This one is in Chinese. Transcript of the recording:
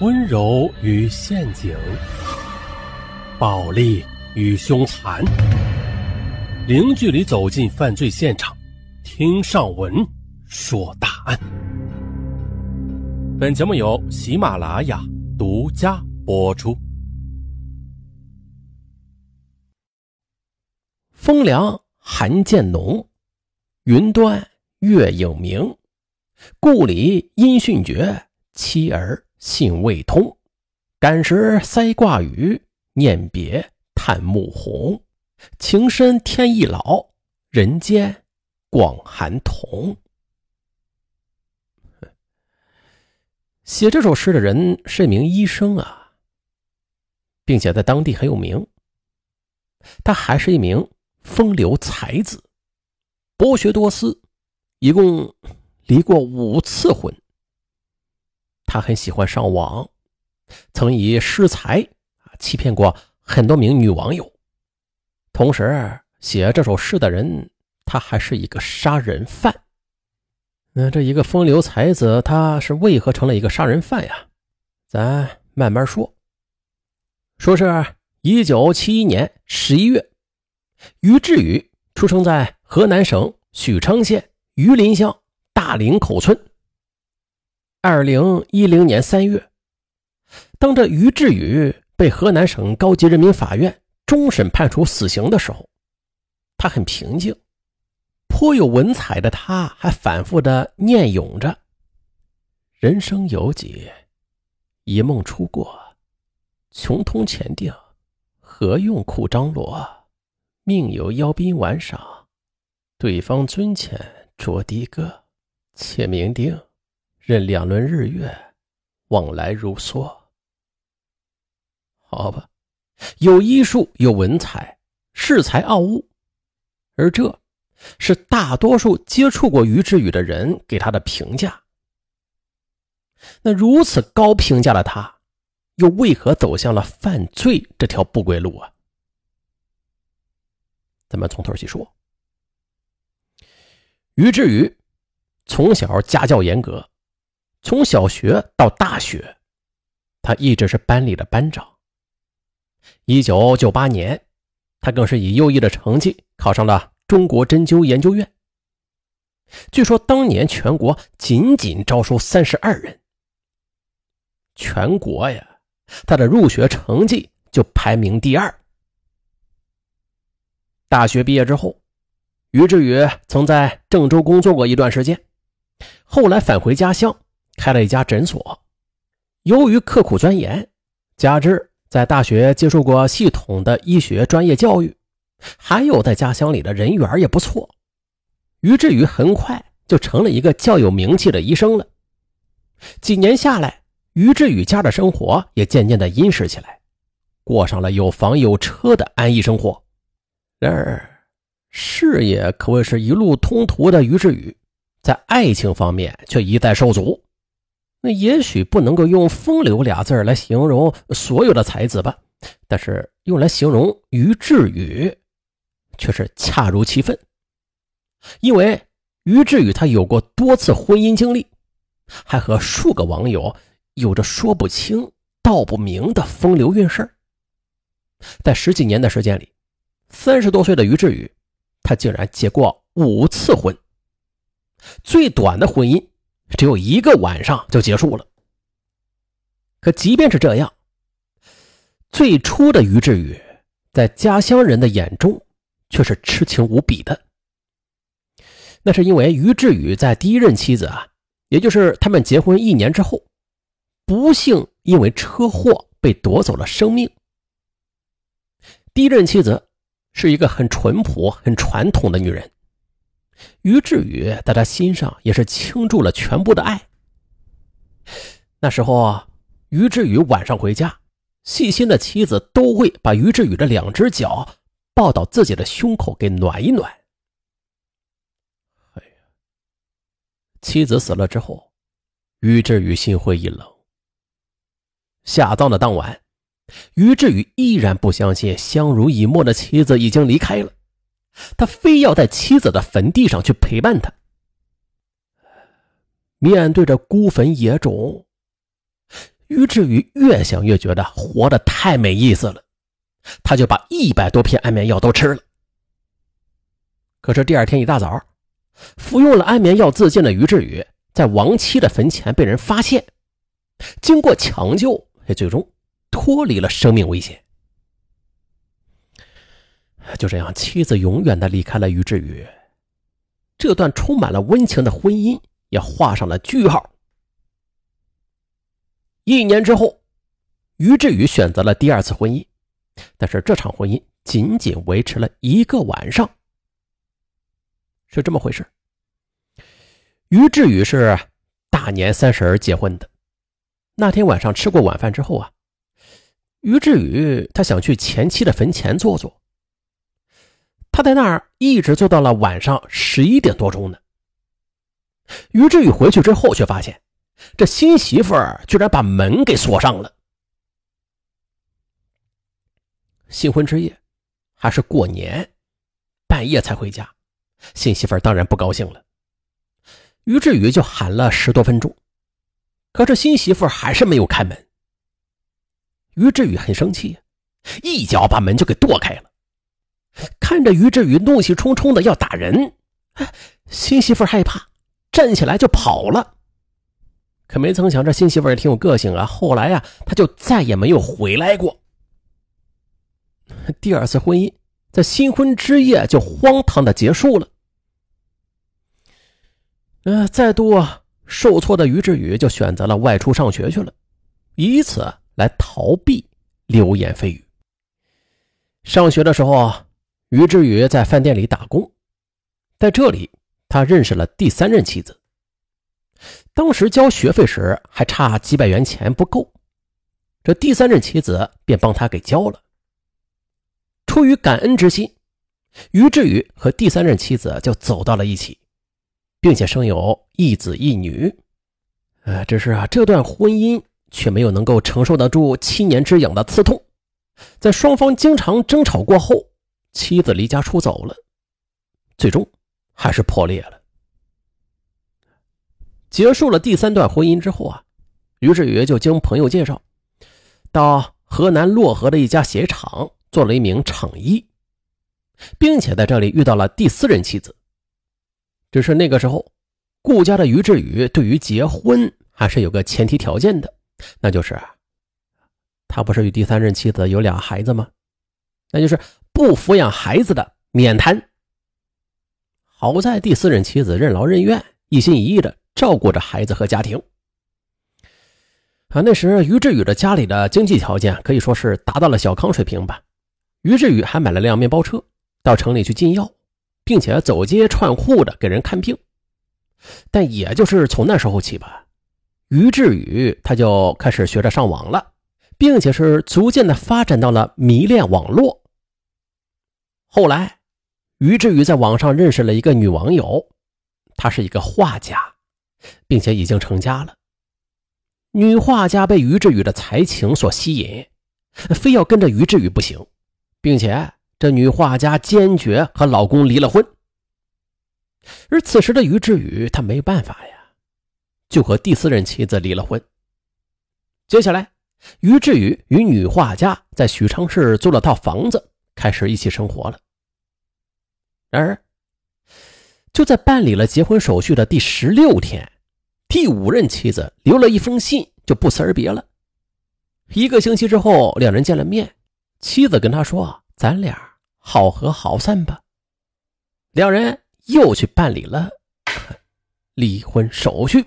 温柔与陷阱，暴力与凶残，零距离走进犯罪现场，听上文说大案。本节目由喜马拉雅独家播出。风凉寒渐浓，云端月影明。故里音讯绝，妻儿。信未通，感时塞挂雨，念别叹暮红。情深天亦老，人间广寒同。写这首诗的人是一名医生啊，并且在当地很有名。他还是一名风流才子，博学多思，一共离过五次婚。他很喜欢上网，曾以诗才啊欺骗过很多名女网友。同时，写这首诗的人，他还是一个杀人犯。那这一个风流才子，他是为何成了一个杀人犯呀？咱慢慢说。说是一九七一年十一月，于志宇出生在河南省许昌县榆林乡大林口村。二零一零年三月，当这于志宇被河南省高级人民法院终审判处死刑的时候，他很平静，颇有文采的他，还反复的念咏着：“人生有几，一梦初过，穷通前定，何用苦张罗？命由邀宾玩赏，对方尊前着的歌，且明定。”任两轮日月，往来如梭。好吧，有医术，有文采，恃才傲物，而这是大多数接触过于志宇的人给他的评价。那如此高评价的他，又为何走向了犯罪这条不归路啊？咱们从头细说。于志宇从小家教严格。从小学到大学，他一直是班里的班长。一九九八年，他更是以优异的成绩考上了中国针灸研究院。据说当年全国仅仅招收三十二人，全国呀，他的入学成绩就排名第二。大学毕业之后，于志宇曾在郑州工作过一段时间，后来返回家乡。开了一家诊所，由于刻苦钻研，加之在大学接受过系统的医学专业教育，还有在家乡里的人缘也不错，于志宇很快就成了一个较有名气的医生了。几年下来，于志宇家的生活也渐渐的殷实起来，过上了有房有车的安逸生活。然而，事业可谓是一路通途的于志宇，在爱情方面却一再受阻。那也许不能够用“风流”俩字来形容所有的才子吧，但是用来形容于志宇，却是恰如其分。因为于志宇他有过多次婚姻经历，还和数个网友有着说不清道不明的风流韵事在十几年的时间里，三十多岁的于志宇，他竟然结过五次婚，最短的婚姻。只有一个晚上就结束了。可即便是这样，最初的于志宇在家乡人的眼中却是痴情无比的。那是因为于志宇在第一任妻子啊，也就是他们结婚一年之后，不幸因为车祸被夺走了生命。第一任妻子是一个很淳朴、很传统的女人。于志宇在他心上也是倾注了全部的爱。那时候，于志宇晚上回家，细心的妻子都会把于志宇的两只脚抱到自己的胸口给暖一暖。哎呀，妻子死了之后，于志宇心灰意冷。下葬的当晚，于志宇依然不相信相濡以沫的妻子已经离开了。他非要在妻子的坟地上去陪伴她。面对着孤坟野冢，于志宇越想越觉得活得太没意思了，他就把一百多片安眠药都吃了。可是第二天一大早，服用了安眠药自尽的于志宇，在亡妻的坟前被人发现，经过抢救，也最终脱离了生命危险。就这样，妻子永远的离开了于志宇，这段充满了温情的婚姻也画上了句号。一年之后，于志宇选择了第二次婚姻，但是这场婚姻仅仅维持了一个晚上。是这么回事。于志宇是大年三十结婚的，那天晚上吃过晚饭之后啊，于志宇他想去前妻的坟前坐坐。他在那儿一直坐到了晚上十一点多钟呢。于志宇回去之后，却发现这新媳妇儿居然把门给锁上了。新婚之夜，还是过年，半夜才回家。新媳妇儿当然不高兴了，于志宇就喊了十多分钟，可是新媳妇儿还是没有开门。于志宇很生气，一脚把门就给跺开了。看着于志宇怒气冲冲的要打人，新媳妇害怕，站起来就跑了。可没曾想，这新媳妇也挺有个性啊。后来呀，他就再也没有回来过。第二次婚姻。在新婚之夜就荒唐的结束了。呃，再度受挫的于志宇就选择了外出上学去了，以此来逃避流言蜚语。上学的时候，于志宇在饭店里打工，在这里他认识了第三任妻子。当时交学费时还差几百元钱不够，这第三任妻子便帮他给交了。出于感恩之心，于志宇和第三任妻子就走到了一起，并且生有一子一女。呃，只是啊，这段婚姻却没有能够承受得住七年之痒的刺痛，在双方经常争吵过后，妻子离家出走了，最终还是破裂了。结束了第三段婚姻之后啊，于志宇就经朋友介绍，到河南漯河的一家鞋厂。做了一名厂医，并且在这里遇到了第四任妻子。只是那个时候，顾家的于志宇对于结婚还是有个前提条件的，那就是他不是与第三任妻子有俩孩子吗？那就是不抚养孩子的免谈。好在第四任妻子任劳任怨，一心一意的照顾着孩子和家庭。啊，那时于志宇的家里的经济条件可以说是达到了小康水平吧。于志宇还买了辆面包车，到城里去进药，并且走街串户的给人看病。但也就是从那时候起吧，于志宇他就开始学着上网了，并且是逐渐的发展到了迷恋网络。后来，于志宇在网上认识了一个女网友，她是一个画家，并且已经成家了。女画家被于志宇的才情所吸引，非要跟着于志宇不行。并且，这女画家坚决和老公离了婚。而此时的于志宇，他没办法呀，就和第四任妻子离了婚。接下来，于志宇与女画家在许昌市租了套房子，开始一起生活了。然而，就在办理了结婚手续的第十六天，第五任妻子留了一封信，就不辞而别了。一个星期之后，两人见了面。妻子跟他说：“咱俩好合好散吧。”两人又去办理了 离婚手续。